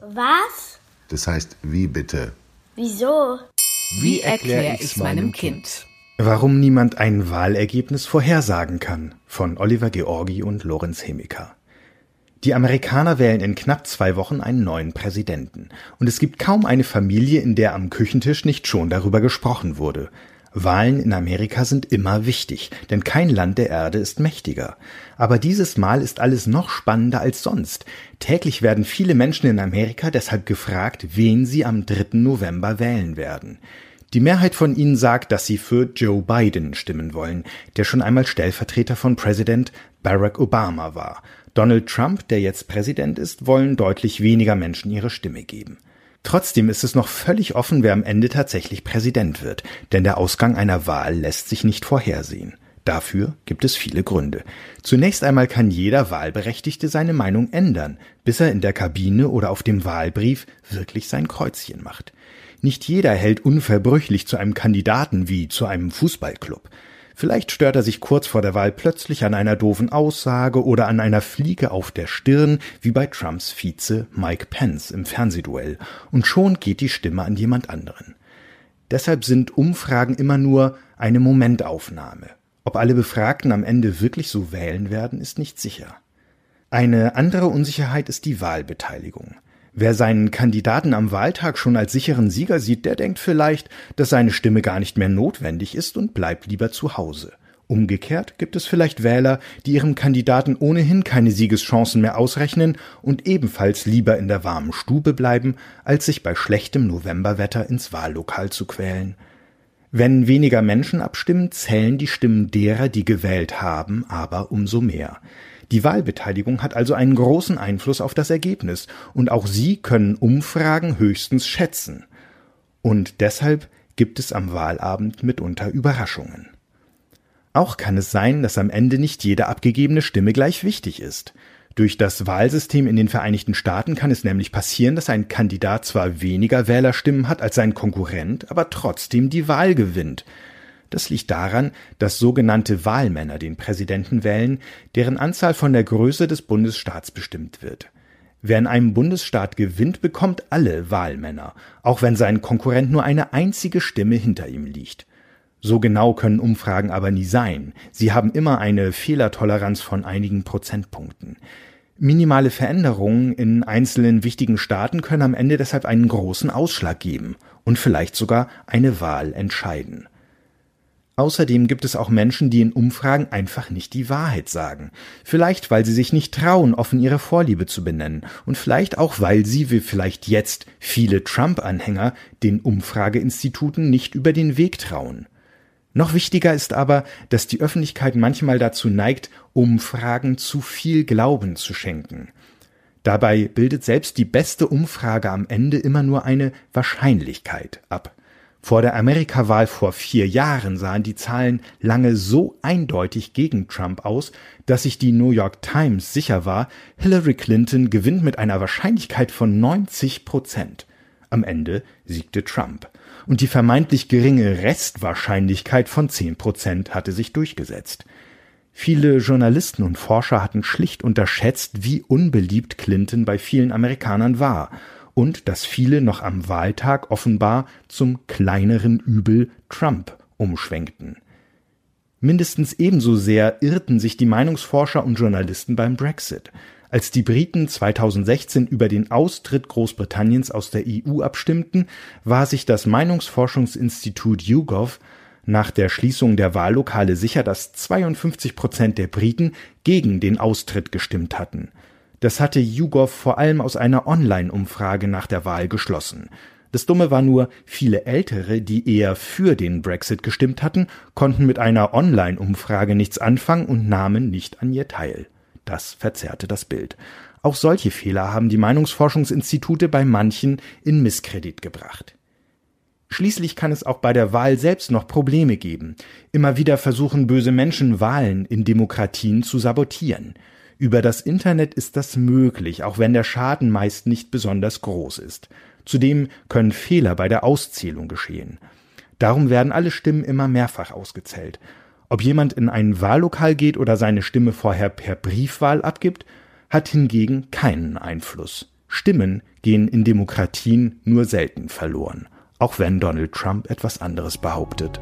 Was? Das heißt, wie bitte? Wieso? Wie erkläre ich's meinem Kind? Warum niemand ein Wahlergebnis vorhersagen kann von Oliver Georgi und Lorenz Hemiker. Die Amerikaner wählen in knapp zwei Wochen einen neuen Präsidenten. Und es gibt kaum eine Familie, in der am Küchentisch nicht schon darüber gesprochen wurde. Wahlen in Amerika sind immer wichtig, denn kein Land der Erde ist mächtiger. Aber dieses Mal ist alles noch spannender als sonst. Täglich werden viele Menschen in Amerika deshalb gefragt, wen sie am 3. November wählen werden. Die Mehrheit von ihnen sagt, dass sie für Joe Biden stimmen wollen, der schon einmal Stellvertreter von Präsident Barack Obama war. Donald Trump, der jetzt Präsident ist, wollen deutlich weniger Menschen ihre Stimme geben. Trotzdem ist es noch völlig offen, wer am Ende tatsächlich Präsident wird, denn der Ausgang einer Wahl lässt sich nicht vorhersehen. Dafür gibt es viele Gründe. Zunächst einmal kann jeder Wahlberechtigte seine Meinung ändern, bis er in der Kabine oder auf dem Wahlbrief wirklich sein Kreuzchen macht. Nicht jeder hält unverbrüchlich zu einem Kandidaten wie zu einem Fußballclub. Vielleicht stört er sich kurz vor der Wahl plötzlich an einer doofen Aussage oder an einer Fliege auf der Stirn, wie bei Trumps Vize Mike Pence im Fernsehduell, und schon geht die Stimme an jemand anderen. Deshalb sind Umfragen immer nur eine Momentaufnahme. Ob alle Befragten am Ende wirklich so wählen werden, ist nicht sicher. Eine andere Unsicherheit ist die Wahlbeteiligung. Wer seinen Kandidaten am Wahltag schon als sicheren Sieger sieht, der denkt vielleicht, dass seine Stimme gar nicht mehr notwendig ist und bleibt lieber zu Hause. Umgekehrt gibt es vielleicht Wähler, die ihrem Kandidaten ohnehin keine Siegeschancen mehr ausrechnen und ebenfalls lieber in der warmen Stube bleiben, als sich bei schlechtem Novemberwetter ins Wahllokal zu quälen. Wenn weniger Menschen abstimmen, zählen die Stimmen derer, die gewählt haben, aber umso mehr. Die Wahlbeteiligung hat also einen großen Einfluss auf das Ergebnis, und auch Sie können Umfragen höchstens schätzen. Und deshalb gibt es am Wahlabend mitunter Überraschungen. Auch kann es sein, dass am Ende nicht jede abgegebene Stimme gleich wichtig ist. Durch das Wahlsystem in den Vereinigten Staaten kann es nämlich passieren, dass ein Kandidat zwar weniger Wählerstimmen hat als sein Konkurrent, aber trotzdem die Wahl gewinnt. Das liegt daran, dass sogenannte Wahlmänner den Präsidenten wählen, deren Anzahl von der Größe des Bundesstaats bestimmt wird. Wer in einem Bundesstaat gewinnt, bekommt alle Wahlmänner, auch wenn sein Konkurrent nur eine einzige Stimme hinter ihm liegt. So genau können Umfragen aber nie sein. Sie haben immer eine Fehlertoleranz von einigen Prozentpunkten. Minimale Veränderungen in einzelnen wichtigen Staaten können am Ende deshalb einen großen Ausschlag geben und vielleicht sogar eine Wahl entscheiden. Außerdem gibt es auch Menschen, die in Umfragen einfach nicht die Wahrheit sagen. Vielleicht, weil sie sich nicht trauen, offen ihre Vorliebe zu benennen. Und vielleicht auch, weil sie, wie vielleicht jetzt viele Trump-Anhänger, den Umfrageinstituten nicht über den Weg trauen. Noch wichtiger ist aber, dass die Öffentlichkeit manchmal dazu neigt, Umfragen zu viel Glauben zu schenken. Dabei bildet selbst die beste Umfrage am Ende immer nur eine Wahrscheinlichkeit ab. Vor der Amerikawahl vor vier Jahren sahen die Zahlen lange so eindeutig gegen Trump aus, dass sich die New York Times sicher war, Hillary Clinton gewinnt mit einer Wahrscheinlichkeit von 90 Prozent. Am Ende siegte Trump. Und die vermeintlich geringe Restwahrscheinlichkeit von 10 Prozent hatte sich durchgesetzt. Viele Journalisten und Forscher hatten schlicht unterschätzt, wie unbeliebt Clinton bei vielen Amerikanern war und dass viele noch am Wahltag offenbar zum kleineren Übel Trump umschwenkten. Mindestens ebenso sehr irrten sich die Meinungsforscher und Journalisten beim Brexit. Als die Briten 2016 über den Austritt Großbritanniens aus der EU abstimmten, war sich das Meinungsforschungsinstitut YouGov nach der Schließung der Wahllokale sicher, dass 52 Prozent der Briten gegen den Austritt gestimmt hatten. Das hatte YouGov vor allem aus einer Online-Umfrage nach der Wahl geschlossen. Das Dumme war nur, viele Ältere, die eher für den Brexit gestimmt hatten, konnten mit einer Online-Umfrage nichts anfangen und nahmen nicht an ihr teil. Das verzerrte das Bild. Auch solche Fehler haben die Meinungsforschungsinstitute bei manchen in Misskredit gebracht. Schließlich kann es auch bei der Wahl selbst noch Probleme geben. Immer wieder versuchen böse Menschen Wahlen in Demokratien zu sabotieren. Über das Internet ist das möglich, auch wenn der Schaden meist nicht besonders groß ist. Zudem können Fehler bei der Auszählung geschehen. Darum werden alle Stimmen immer mehrfach ausgezählt. Ob jemand in ein Wahllokal geht oder seine Stimme vorher per Briefwahl abgibt, hat hingegen keinen Einfluss. Stimmen gehen in Demokratien nur selten verloren, auch wenn Donald Trump etwas anderes behauptet.